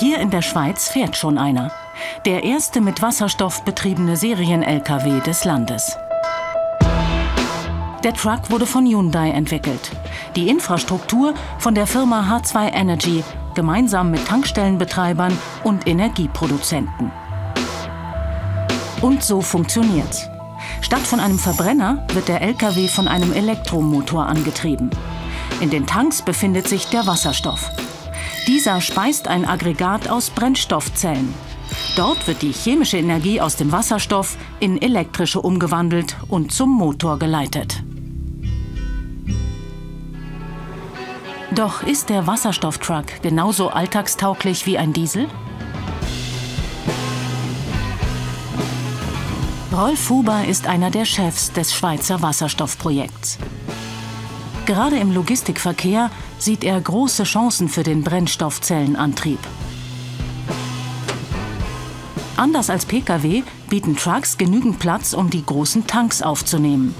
Hier in der Schweiz fährt schon einer. Der erste mit Wasserstoff betriebene Serien-LKW des Landes. Der Truck wurde von Hyundai entwickelt. Die Infrastruktur von der Firma H2 Energy, gemeinsam mit Tankstellenbetreibern und Energieproduzenten. Und so funktioniert's. Statt von einem Verbrenner wird der LKW von einem Elektromotor angetrieben. In den Tanks befindet sich der Wasserstoff. Dieser speist ein Aggregat aus Brennstoffzellen. Dort wird die chemische Energie aus dem Wasserstoff in elektrische umgewandelt und zum Motor geleitet. Doch ist der Wasserstofftruck genauso alltagstauglich wie ein Diesel? Rolf Huber ist einer der Chefs des Schweizer Wasserstoffprojekts. Gerade im Logistikverkehr sieht er große Chancen für den Brennstoffzellenantrieb. Anders als Pkw bieten Trucks genügend Platz, um die großen Tanks aufzunehmen.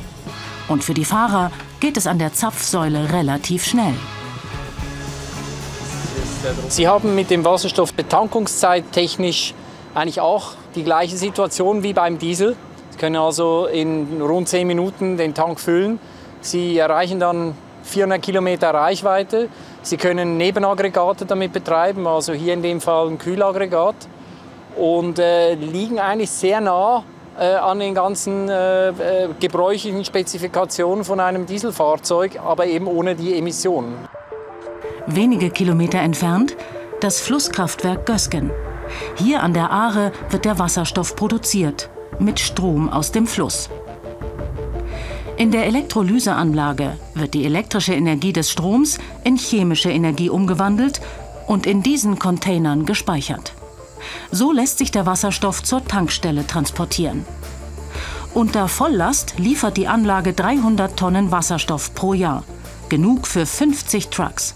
Und für die Fahrer geht es an der Zapfsäule relativ schnell. Sie haben mit dem Wasserstoff Betankungszeit technisch eigentlich auch die gleiche Situation wie beim Diesel. Sie können also in rund 10 Minuten den Tank füllen. Sie erreichen dann 400 Kilometer Reichweite. Sie können Nebenaggregate damit betreiben, also hier in dem Fall ein Kühlaggregat. Und äh, liegen eigentlich sehr nah äh, an den ganzen äh, äh gebräuchlichen Spezifikationen von einem Dieselfahrzeug, aber eben ohne die Emissionen. Wenige Kilometer entfernt das Flusskraftwerk Gösgen. Hier an der Aare wird der Wasserstoff produziert, mit Strom aus dem Fluss. In der Elektrolyseanlage wird die elektrische Energie des Stroms in chemische Energie umgewandelt und in diesen Containern gespeichert. So lässt sich der Wasserstoff zur Tankstelle transportieren. Unter Volllast liefert die Anlage 300 Tonnen Wasserstoff pro Jahr, genug für 50 Trucks.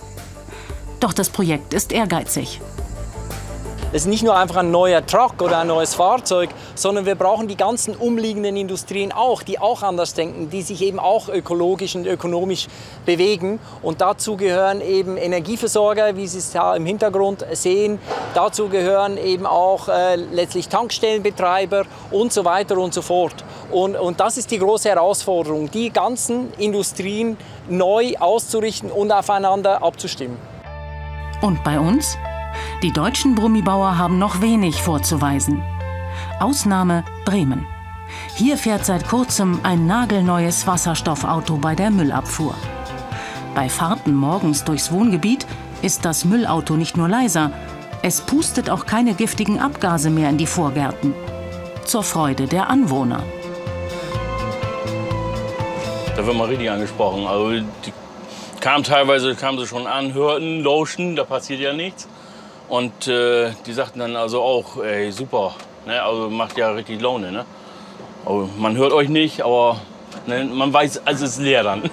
Doch das Projekt ist ehrgeizig. Es ist nicht nur einfach ein neuer Truck oder ein neues Fahrzeug, sondern wir brauchen die ganzen umliegenden Industrien auch, die auch anders denken, die sich eben auch ökologisch und ökonomisch bewegen. Und dazu gehören eben Energieversorger, wie Sie es da im Hintergrund sehen. Dazu gehören eben auch äh, letztlich Tankstellenbetreiber und so weiter und so fort. Und, und das ist die große Herausforderung, die ganzen Industrien neu auszurichten und aufeinander abzustimmen. Und bei uns? Die deutschen Brummibauer haben noch wenig vorzuweisen. Ausnahme Bremen. Hier fährt seit kurzem ein nagelneues Wasserstoffauto bei der Müllabfuhr. Bei Fahrten morgens durchs Wohngebiet ist das Müllauto nicht nur leiser, es pustet auch keine giftigen Abgase mehr in die Vorgärten. Zur Freude der Anwohner. Da wird man richtig angesprochen. Also die kamen teilweise kamen sie schon an, hörten, lauschten, da passiert ja nichts. Und äh, die sagten dann also auch, ey, super, ne? also macht ja richtig Laune. Ne? Also man hört euch nicht, aber ne, man weiß, also es ist leer dann.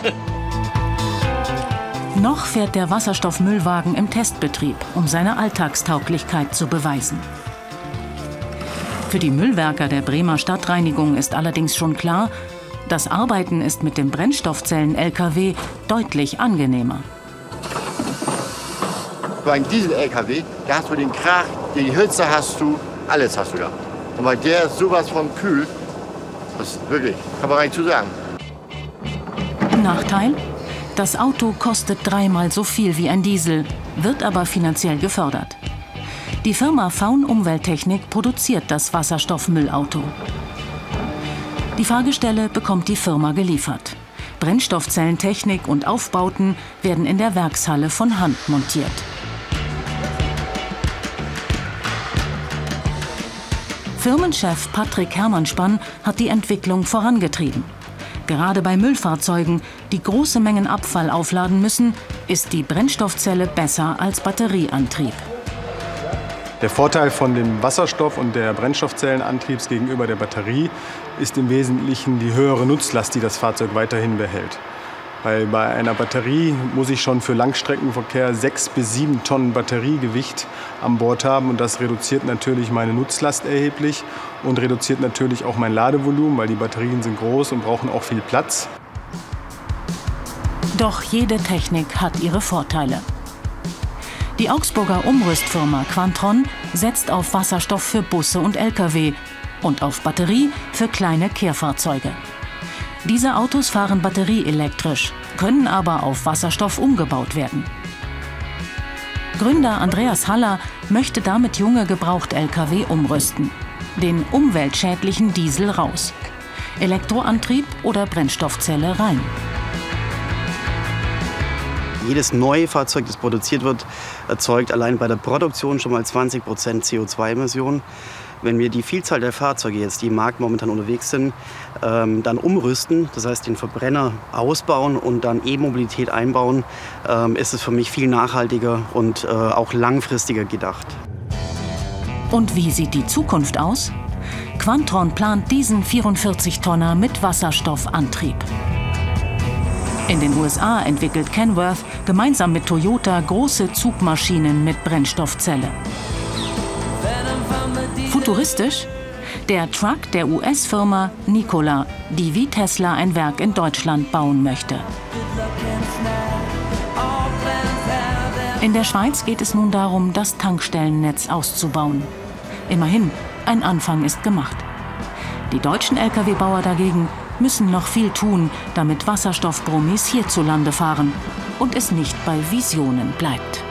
Noch fährt der Wasserstoffmüllwagen im Testbetrieb, um seine Alltagstauglichkeit zu beweisen. Für die Müllwerker der Bremer Stadtreinigung ist allerdings schon klar, das Arbeiten ist mit dem Brennstoffzellen-LKW deutlich angenehmer bei einem Diesel-LKW, da hast du den Krach, die Hölzer hast du, alles hast du da. Und bei der ist sowas von kühl, das ist wirklich, kann man gar nicht zu sagen. Nachteil? Das Auto kostet dreimal so viel wie ein Diesel, wird aber finanziell gefördert. Die Firma Faun Umwelttechnik produziert das Wasserstoffmüllauto. Die Fahrgestelle bekommt die Firma geliefert. Brennstoffzellentechnik und Aufbauten werden in der Werkshalle von Hand montiert. Firmenchef Patrick Hermannspann hat die Entwicklung vorangetrieben. Gerade bei Müllfahrzeugen, die große Mengen Abfall aufladen müssen, ist die Brennstoffzelle besser als Batterieantrieb. Der Vorteil von dem Wasserstoff und der Brennstoffzellenantriebs gegenüber der Batterie ist im Wesentlichen die höhere Nutzlast, die das Fahrzeug weiterhin behält. Weil bei einer Batterie muss ich schon für Langstreckenverkehr sechs bis sieben Tonnen Batteriegewicht an Bord haben. Und das reduziert natürlich meine Nutzlast erheblich und reduziert natürlich auch mein Ladevolumen, weil die Batterien sind groß und brauchen auch viel Platz. Doch jede Technik hat ihre Vorteile. Die Augsburger Umrüstfirma Quantron setzt auf Wasserstoff für Busse und Lkw und auf Batterie für kleine Kehrfahrzeuge. Diese Autos fahren batterieelektrisch, können aber auf Wasserstoff umgebaut werden. Gründer Andreas Haller möchte damit junge Gebraucht-Lkw umrüsten. Den umweltschädlichen Diesel raus. Elektroantrieb oder Brennstoffzelle rein. Jedes neue Fahrzeug, das produziert wird, erzeugt allein bei der Produktion schon mal 20 Prozent CO2-Emissionen. Wenn wir die Vielzahl der Fahrzeuge jetzt, die im Markt momentan unterwegs sind, ähm, dann umrüsten, das heißt den Verbrenner ausbauen und dann E-Mobilität einbauen, ähm, ist es für mich viel nachhaltiger und äh, auch langfristiger gedacht. Und wie sieht die Zukunft aus? Quantron plant diesen 44-Tonner mit Wasserstoffantrieb. In den USA entwickelt Kenworth gemeinsam mit Toyota große Zugmaschinen mit Brennstoffzelle. Futuristisch? Der Truck der US-Firma Nikola, die wie Tesla ein Werk in Deutschland bauen möchte. In der Schweiz geht es nun darum, das Tankstellennetz auszubauen. Immerhin, ein Anfang ist gemacht. Die deutschen Lkw-Bauer dagegen müssen noch viel tun, damit Wasserstoffbrummis hierzulande fahren und es nicht bei Visionen bleibt.